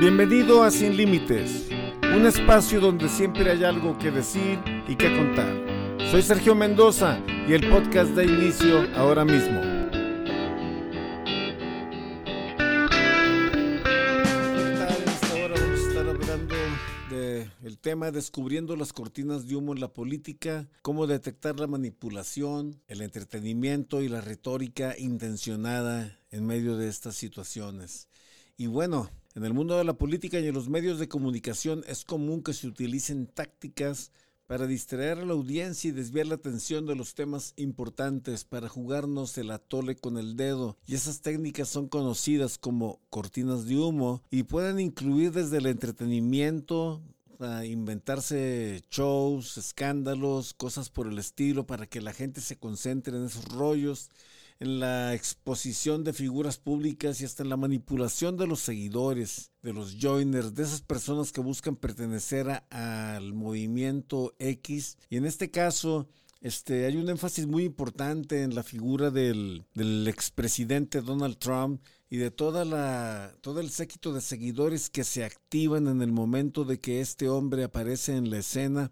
Bienvenido a Sin Límites, un espacio donde siempre hay algo que decir y que contar. Soy Sergio Mendoza y el podcast da inicio ahora mismo. En esta hora vamos a estar hablando del tema descubriendo las cortinas de humo en la política, cómo detectar la manipulación, el entretenimiento y la retórica intencionada en medio de estas situaciones. Y bueno, en el mundo de la política y en los medios de comunicación es común que se utilicen tácticas para distraer a la audiencia y desviar la atención de los temas importantes para jugarnos el atole con el dedo. Y esas técnicas son conocidas como cortinas de humo y pueden incluir desde el entretenimiento, a inventarse shows, escándalos, cosas por el estilo para que la gente se concentre en esos rollos en la exposición de figuras públicas y hasta en la manipulación de los seguidores, de los joiners, de esas personas que buscan pertenecer al movimiento X. Y en este caso, este, hay un énfasis muy importante en la figura del, del expresidente Donald Trump y de toda la, todo el séquito de seguidores que se activan en el momento de que este hombre aparece en la escena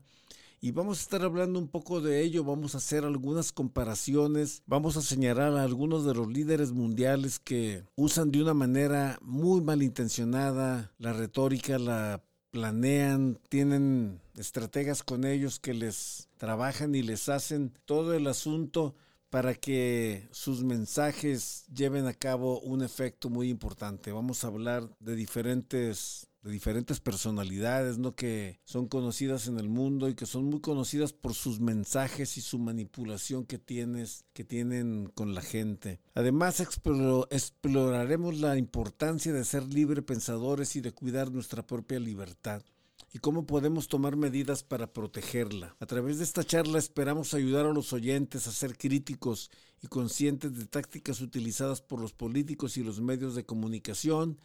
y vamos a estar hablando un poco de ello, vamos a hacer algunas comparaciones, vamos a señalar a algunos de los líderes mundiales que usan de una manera muy malintencionada la retórica, la planean, tienen estrategas con ellos que les trabajan y les hacen todo el asunto para que sus mensajes lleven a cabo un efecto muy importante. Vamos a hablar de diferentes de diferentes personalidades, ¿no? Que son conocidas en el mundo y que son muy conocidas por sus mensajes y su manipulación que tienes, que tienen con la gente. Además, exploraremos la importancia de ser libre pensadores y de cuidar nuestra propia libertad y cómo podemos tomar medidas para protegerla. A través de esta charla esperamos ayudar a los oyentes a ser críticos y conscientes de tácticas utilizadas por los políticos y los medios de comunicación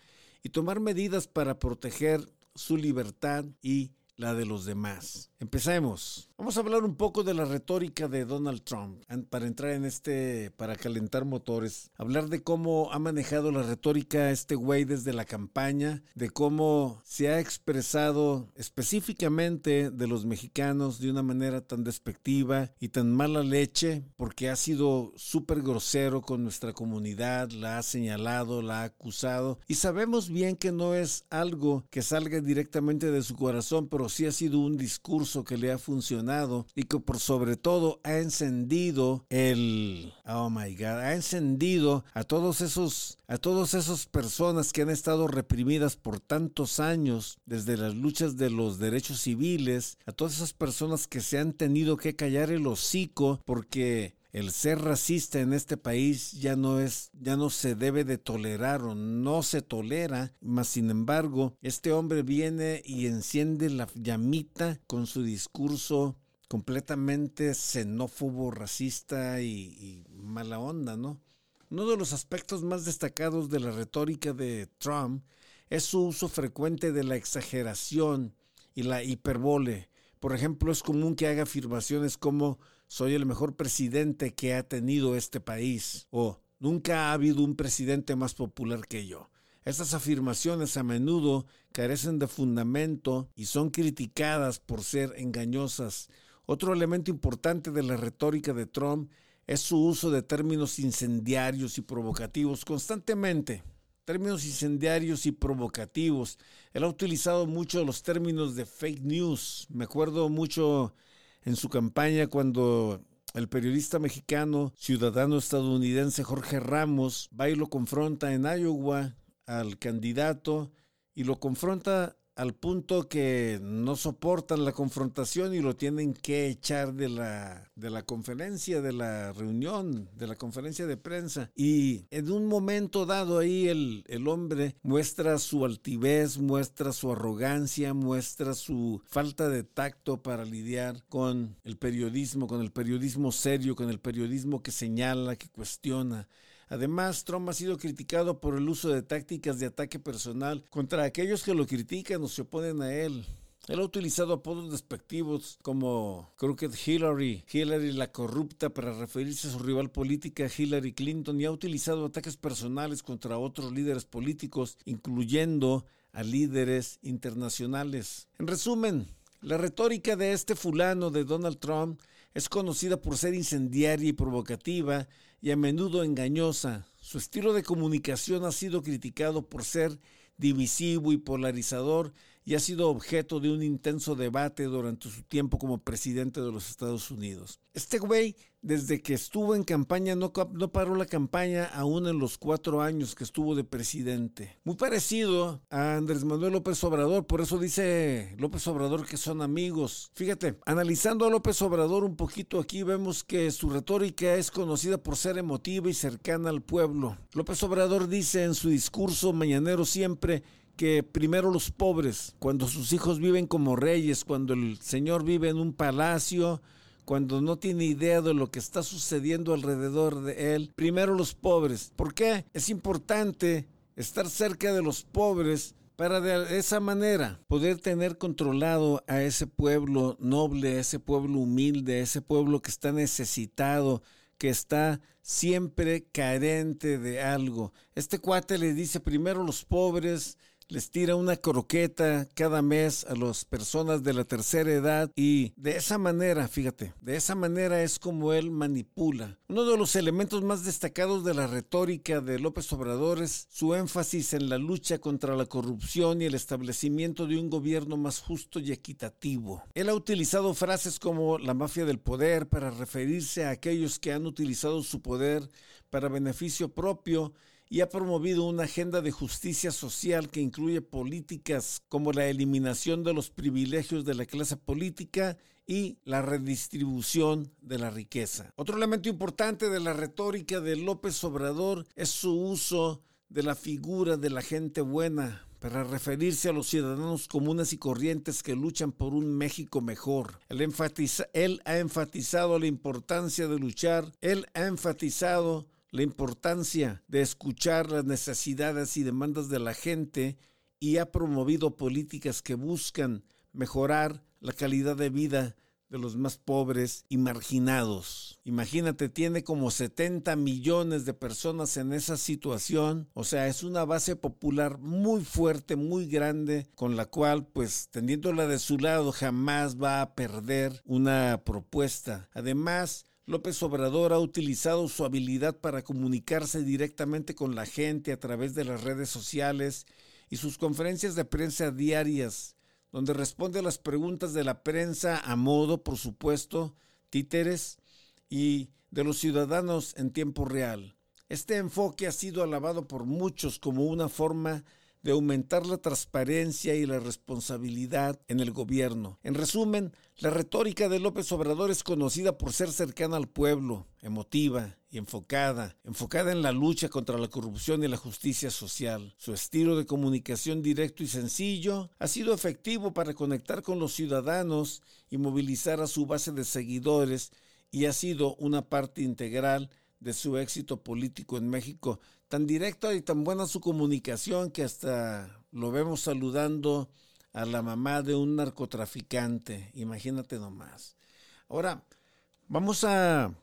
y tomar medidas para proteger su libertad y la de los demás. Empecemos. Vamos a hablar un poco de la retórica de Donald Trump para entrar en este, para calentar motores. Hablar de cómo ha manejado la retórica este güey desde la campaña, de cómo se ha expresado específicamente de los mexicanos de una manera tan despectiva y tan mala leche, porque ha sido súper grosero con nuestra comunidad, la ha señalado, la ha acusado y sabemos bien que no es algo que salga directamente de su corazón, pero sí ha sido un discurso que le ha funcionado y que por sobre todo ha encendido el oh my god, ha encendido a todos esos a todas esas personas que han estado reprimidas por tantos años desde las luchas de los derechos civiles, a todas esas personas que se han tenido que callar el hocico porque el ser racista en este país ya no es, ya no se debe de tolerar o no se tolera, mas sin embargo, este hombre viene y enciende la llamita con su discurso completamente xenófobo, racista y, mala onda, ¿no? Uno de los aspectos más destacados de la retórica de Trump es su uso frecuente de la exageración y la hiperbole. Por ejemplo, es común que haga afirmaciones como soy el mejor presidente que ha tenido este país o nunca ha habido un presidente más popular que yo. Estas afirmaciones a menudo carecen de fundamento y son criticadas por ser engañosas. Otro elemento importante de la retórica de Trump es su uso de términos incendiarios y provocativos constantemente. Términos incendiarios y provocativos. Él ha utilizado mucho los términos de fake news. Me acuerdo mucho en su campaña cuando el periodista mexicano, ciudadano estadounidense Jorge Ramos, va y lo confronta en Iowa al candidato y lo confronta al punto que no soportan la confrontación y lo tienen que echar de la, de la conferencia, de la reunión, de la conferencia de prensa. Y en un momento dado ahí el, el hombre muestra su altivez, muestra su arrogancia, muestra su falta de tacto para lidiar con el periodismo, con el periodismo serio, con el periodismo que señala, que cuestiona. Además, Trump ha sido criticado por el uso de tácticas de ataque personal contra aquellos que lo critican o se oponen a él. Él ha utilizado apodos despectivos como Crooked Hillary, Hillary la corrupta para referirse a su rival política Hillary Clinton y ha utilizado ataques personales contra otros líderes políticos, incluyendo a líderes internacionales. En resumen, la retórica de este fulano de Donald Trump es conocida por ser incendiaria y provocativa y a menudo engañosa. Su estilo de comunicación ha sido criticado por ser divisivo y polarizador y ha sido objeto de un intenso debate durante su tiempo como presidente de los Estados Unidos. Este güey, desde que estuvo en campaña, no, no, paró la campaña aún en los cuatro años que estuvo de presidente. Muy parecido a Andrés Manuel López Obrador, por eso dice López Obrador que son amigos. Fíjate, analizando a López Obrador un poquito aquí, vemos que su retórica es conocida por ser emotiva y cercana al pueblo. López Obrador dice en su discurso mañanero siempre, que primero los pobres, cuando sus hijos viven como reyes, cuando el Señor vive en un palacio, cuando no tiene idea de lo que está sucediendo alrededor de él, primero los pobres. ¿Por qué? Es importante estar cerca de los pobres para de esa manera poder tener controlado a ese pueblo noble, ese pueblo humilde, ese pueblo que está necesitado, que está siempre carente de algo. Este cuate le dice primero los pobres, les tira una croqueta cada mes a las personas de la tercera edad y de esa manera, fíjate, de esa manera es como él manipula. Uno de los elementos más destacados de la retórica de López Obrador es su énfasis en la lucha contra la corrupción y el establecimiento de un gobierno más justo y equitativo. Él ha utilizado frases como la mafia del poder para referirse a aquellos que han utilizado su poder para beneficio propio y ha promovido una agenda de justicia social que incluye políticas como la eliminación de los privilegios de la clase política y la redistribución de la riqueza. Otro elemento importante de la retórica de López Obrador es su uso de la figura de la gente buena para referirse a los ciudadanos comunes y corrientes que luchan por un México mejor. Él, ha enfatizado la importancia de luchar, él ha enfatizado la importancia de escuchar las necesidades y demandas de la gente y ha promovido políticas que buscan mejorar la calidad de vida de los más pobres y marginados. Imagínate, tiene como 70 millones de personas en esa situación, o sea, es una base popular muy fuerte, muy grande, con la cual, pues, teniéndola de su lado, jamás va a perder una propuesta. Además, López Obrador ha utilizado su habilidad para comunicarse directamente con la gente a través de las redes sociales y sus conferencias de prensa diarias, donde responde a las preguntas de la prensa a modo, por supuesto, títeres y de los ciudadanos en tiempo real. Este enfoque ha sido alabado por muchos como una forma de aumentar la transparencia y la responsabilidad en el gobierno. En resumen, la retórica de López Obrador es conocida por ser cercana al pueblo, emotiva y enfocada, enfocada en la lucha contra la corrupción y la justicia social. Su estilo de comunicación directo y sencillo ha sido efectivo para conectar con los ciudadanos y movilizar a su base de seguidores y ha sido una parte integral de su éxito político en México. Tan directa y tan buena su comunicación que hasta lo vemos saludando a la mamá de un narcotraficante. Imagínate nomás. Ahora, vamos a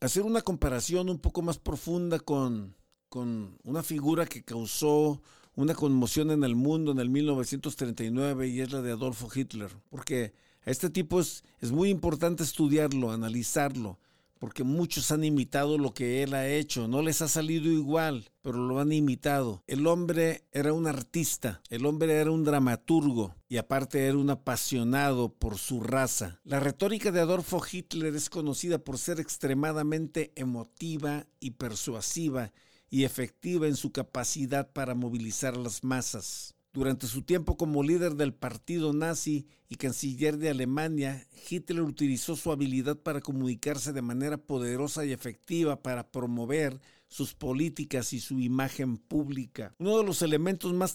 hacer una comparación un poco más profunda con, con una figura que causó una conmoción en el mundo en el 1939 y es la de Adolfo Hitler. Porque a este tipo es, es muy importante estudiarlo, analizarlo porque muchos han imitado lo que él ha hecho. No les ha salido igual, pero lo han imitado. El hombre era un artista, el hombre era un dramaturgo y aparte era un apasionado por su raza. La retórica de Adolfo Hitler es conocida por ser extremadamente emotiva y persuasiva y efectiva en su capacidad para movilizar las masas. Durante su tiempo como líder del partido nazi y canciller de Alemania, Hitler utilizó su habilidad para comunicarse de manera poderosa y efectiva para promover sus políticas y su imagen pública. Uno de los elementos más,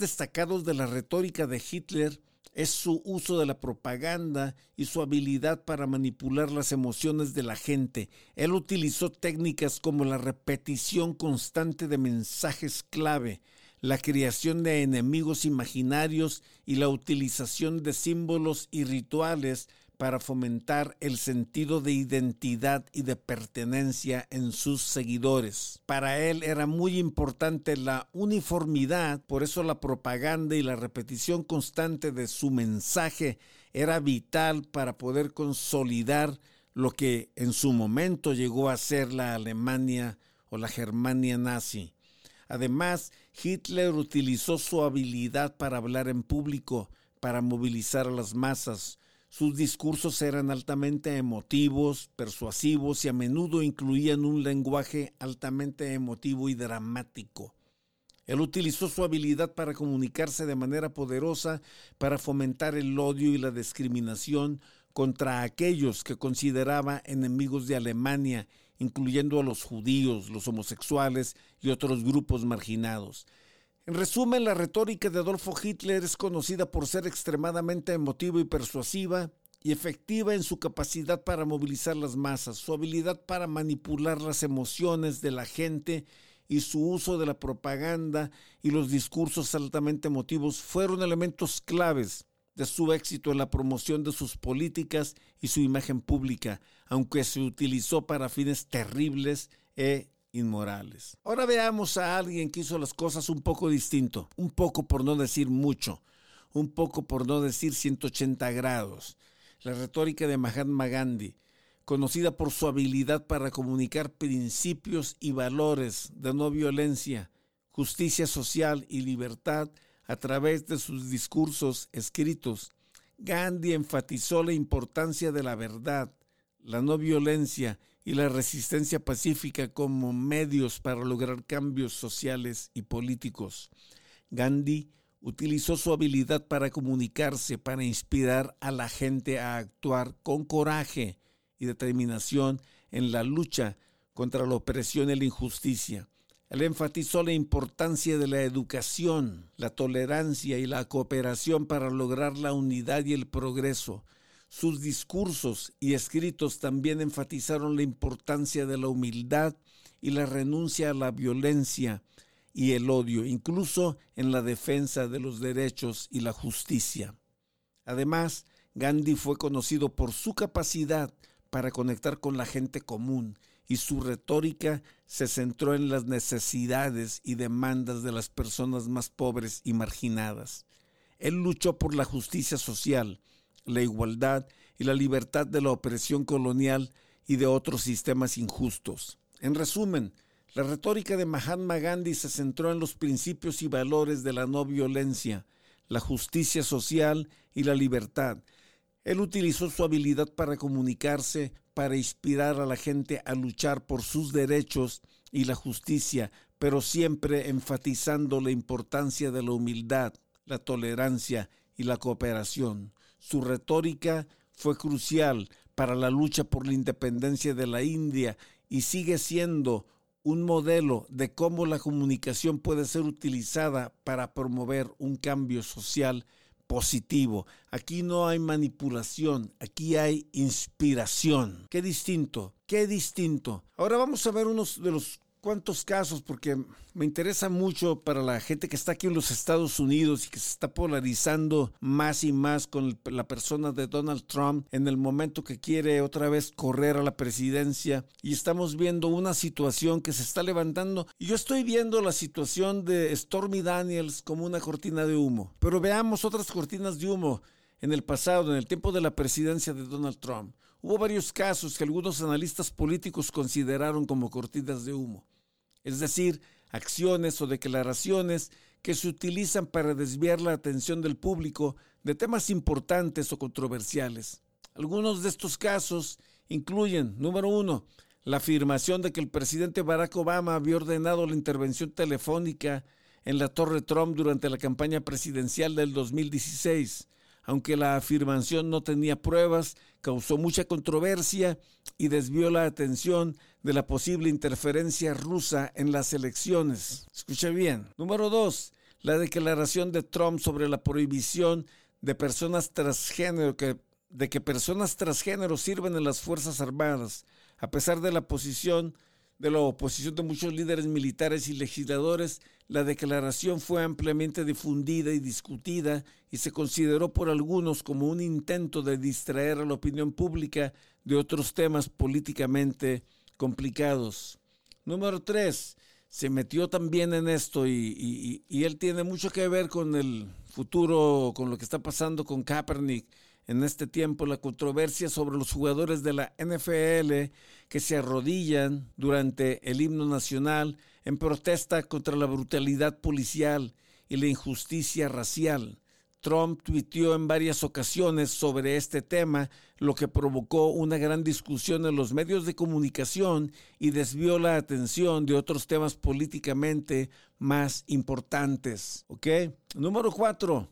destacados de la retórica de Hitler es su uso de la propaganda y su habilidad para manipular las emociones de la gente. Él utilizó técnicas como la repetición constante de mensajes clave, la creación de enemigos imaginarios y la utilización de símbolos y rituales para fomentar el sentido de identidad y de pertenencia en sus seguidores. Para él era muy importante la uniformidad, por eso la propaganda y la repetición constante de su mensaje era vital para poder consolidar lo que en su momento llegó a ser la Alemania o la Germania nazi. Además, Hitler utilizó su habilidad para hablar en público, para movilizar a las masas, sus discursos eran altamente emotivos, persuasivos y a menudo incluían un lenguaje altamente emotivo y dramático. Él utilizó su habilidad para comunicarse de manera poderosa para fomentar el odio y la discriminación contra aquellos que consideraba enemigos de Alemania, incluyendo a los judíos, los homosexuales y otros grupos marginados. En resumen, la retórica de Adolfo Hitler es conocida por ser extremadamente emotiva y persuasiva y efectiva en su capacidad para movilizar las masas, su habilidad para manipular las emociones de la gente y su uso de la propaganda y los discursos altamente emotivos fueron elementos claves de su éxito en la promoción de sus políticas y su imagen pública, aunque se utilizó para fines terribles e inmorales. Ahora veamos a alguien que hizo las cosas un poco distinto, un poco por no decir mucho, un poco por no decir 180 grados. La retórica de Mahatma Gandhi, conocida por su habilidad para comunicar principios y valores de no violencia, justicia social y libertad a través de sus discursos escritos. Gandhi enfatizó la importancia de la verdad, la no violencia y la resistencia pacífica como medios para lograr cambios sociales y políticos. Gandhi utilizó su habilidad para comunicarse, para inspirar a la gente a actuar con coraje y determinación en la lucha contra la opresión y la injusticia. Él enfatizó la importancia de la educación, la tolerancia y la cooperación para lograr la unidad y el progreso. Sus discursos y escritos también enfatizaron la importancia de la humildad y la renuncia a la violencia y el odio, incluso en la defensa de los derechos y la justicia. Además, Gandhi fue conocido por su capacidad para conectar con la gente común y su retórica se centró en las necesidades y demandas de las personas más pobres y marginadas. Él luchó por la justicia social, la igualdad y la libertad de la opresión colonial y de otros sistemas injustos. En resumen, la retórica de Mahatma Gandhi se centró en los principios y valores de la no violencia, la justicia social y la libertad. Él utilizó su habilidad para comunicarse, para inspirar a la gente a luchar por sus derechos y la justicia, pero siempre enfatizando la importancia de la humildad, la tolerancia y la cooperación. Su retórica fue crucial para la lucha por la independencia de la India y sigue siendo un modelo de cómo la comunicación puede ser utilizada para promover un cambio social positivo. Aquí no hay manipulación, aquí hay inspiración. Qué distinto, qué distinto. Ahora vamos a ver unos de los cuántos casos, porque me interesa mucho para la gente que está aquí en los Estados Unidos y que se está polarizando más y más con la persona de Donald Trump en el momento que quiere otra vez correr a la presidencia. Y estamos viendo una situación que se está levantando. Y yo estoy viendo la situación de Stormy Daniels como una cortina de humo. Pero veamos otras cortinas de humo en el pasado, en el tiempo de la presidencia de Donald Trump. Hubo varios casos que algunos analistas políticos consideraron como cortinas de humo es decir, acciones o declaraciones que se utilizan para desviar la atención del público de temas importantes o controversiales. Algunos de estos casos incluyen, número uno, la afirmación de que el presidente Barack Obama había ordenado la intervención telefónica en la Torre Trump durante la campaña presidencial del 2016 aunque la afirmación no tenía pruebas, causó mucha controversia y desvió la atención de la posible interferencia rusa en las elecciones. Escuche bien. Número dos, la declaración de Trump sobre la prohibición de personas transgénero que de que personas transgénero sirven en las Fuerzas Armadas, a pesar de la posición de la oposición de muchos líderes militares y legisladores, la declaración fue ampliamente difundida y discutida y se consideró por algunos como un intento de distraer a la opinión pública de otros temas políticamente complicados. Número tres, se metió también en esto y, y, él tiene mucho que ver con el futuro, con lo que está pasando con Kaepernick en este tiempo, la controversia sobre los jugadores de la NFL que se arrodillan durante el himno nacional en protesta contra la brutalidad policial y la injusticia racial. Trump tuiteó en varias ocasiones sobre este tema, lo que provocó una gran discusión en los medios de comunicación y desvió la atención de otros temas políticamente más importantes. ¿Ok? Número cuatro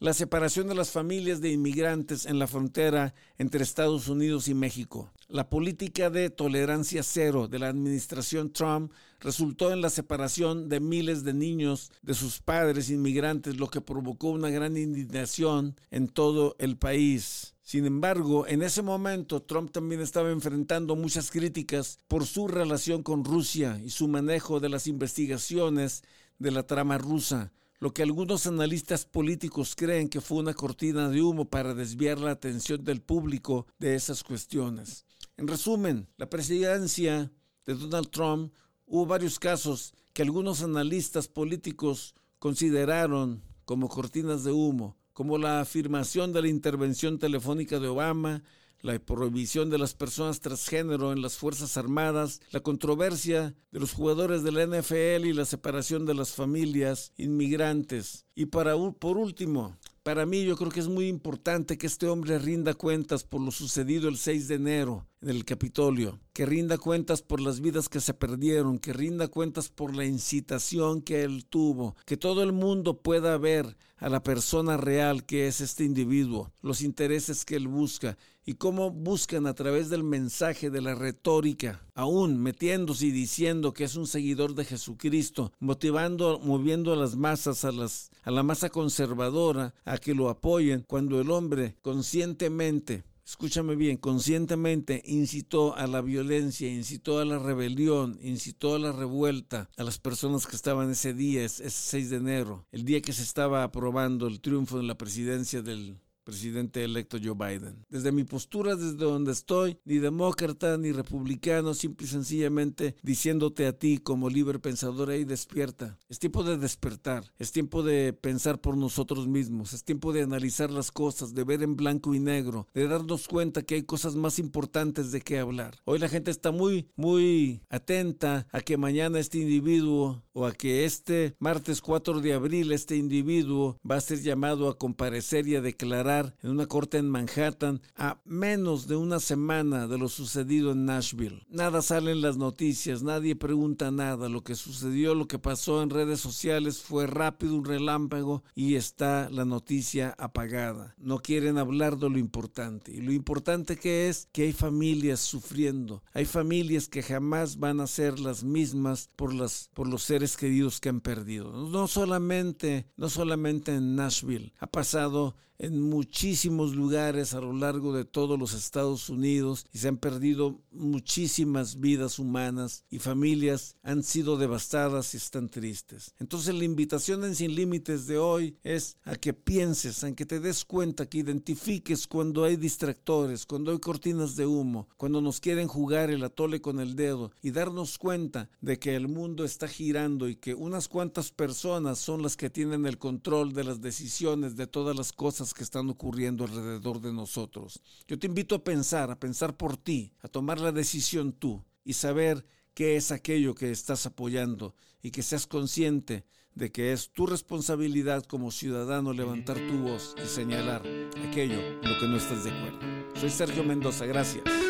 la separación de las familias de inmigrantes en la frontera entre Estados Unidos y México. La política de tolerancia cero de la administración Trump resultó en la separación de miles de niños de sus padres inmigrantes, lo que provocó una gran indignación en todo el país. Sin embargo, en ese momento Trump también estaba enfrentando muchas críticas por su relación con Rusia y su manejo de las investigaciones de la trama rusa lo que algunos analistas políticos creen que fue una cortina de humo para desviar la atención del público de esas cuestiones. En resumen, la presidencia de Donald Trump hubo varios casos que algunos analistas políticos consideraron como cortinas de humo, como la afirmación de la intervención telefónica de Obama, la prohibición de las personas transgénero en las Fuerzas Armadas, la controversia de los jugadores de la NFL y la separación de las familias inmigrantes. Y para, por último, para mí yo creo que es muy importante que este hombre rinda cuentas por lo sucedido el 6 de enero en el Capitolio, que rinda cuentas por las vidas que se perdieron, que rinda cuentas por la incitación que él tuvo, que todo el mundo pueda ver a la persona real que es este individuo, los intereses que él busca y cómo buscan a través del mensaje de la retórica, aún metiéndose y diciendo que es un seguidor de Jesucristo, motivando, moviendo a las masas, a, las, a la masa conservadora, a que lo apoyen, cuando el hombre conscientemente escúchame bien, conscientemente incitó a la violencia, incitó a la rebelión, incitó a la revuelta a las personas que estaban ese día, ese 6 de enero, el día que se estaba aprobando el triunfo de la presidencia del presidente electo Joe Biden. Desde mi postura, desde donde estoy, ni demócrata ni republicano, simple y sencillamente diciéndote a ti como libre pensador ahí despierta. Es tiempo de despertar, es tiempo de pensar por nosotros mismos, es tiempo de analizar las cosas, de ver en blanco y negro, de darnos cuenta que hay cosas más importantes de qué hablar. Hoy la gente está muy, muy atenta a que mañana este individuo o a que este martes 4 de abril este individuo va a ser llamado a comparecer y a declarar en una corte en Manhattan a menos de una semana de lo sucedido en Nashville. Nada sale en las noticias, nadie pregunta nada. Lo que sucedió, lo que pasó en redes sociales fue rápido, un relámpago y está la noticia apagada. No quieren hablar de lo importante. Y lo importante que es que hay familias sufriendo. Hay familias que jamás van a ser las mismas por, las, por los seres queridos que han perdido. No solamente, no solamente en Nashville. Ha pasado en muchísimos lugares a lo largo de todos los Estados Unidos y se han perdido muchísimas vidas humanas y familias han sido devastadas y están tristes. Entonces la invitación en Sin Límites de hoy es a que pienses, a que te des cuenta, que identifiques cuando hay distractores, cuando hay cortinas de humo, cuando nos quieren jugar el atole con el dedo y darnos cuenta de que el mundo está girando y que unas cuantas personas son las que tienen el control de las decisiones de todas las que están ocurriendo alrededor de nosotros. Yo te invito a pensar, a pensar por ti, a tomar la decisión tú y saber qué es aquello que estás apoyando y que seas consciente de que es tu responsabilidad como ciudadano levantar tu voz y señalar aquello en lo que no estás de acuerdo. Soy Sergio Mendoza, gracias.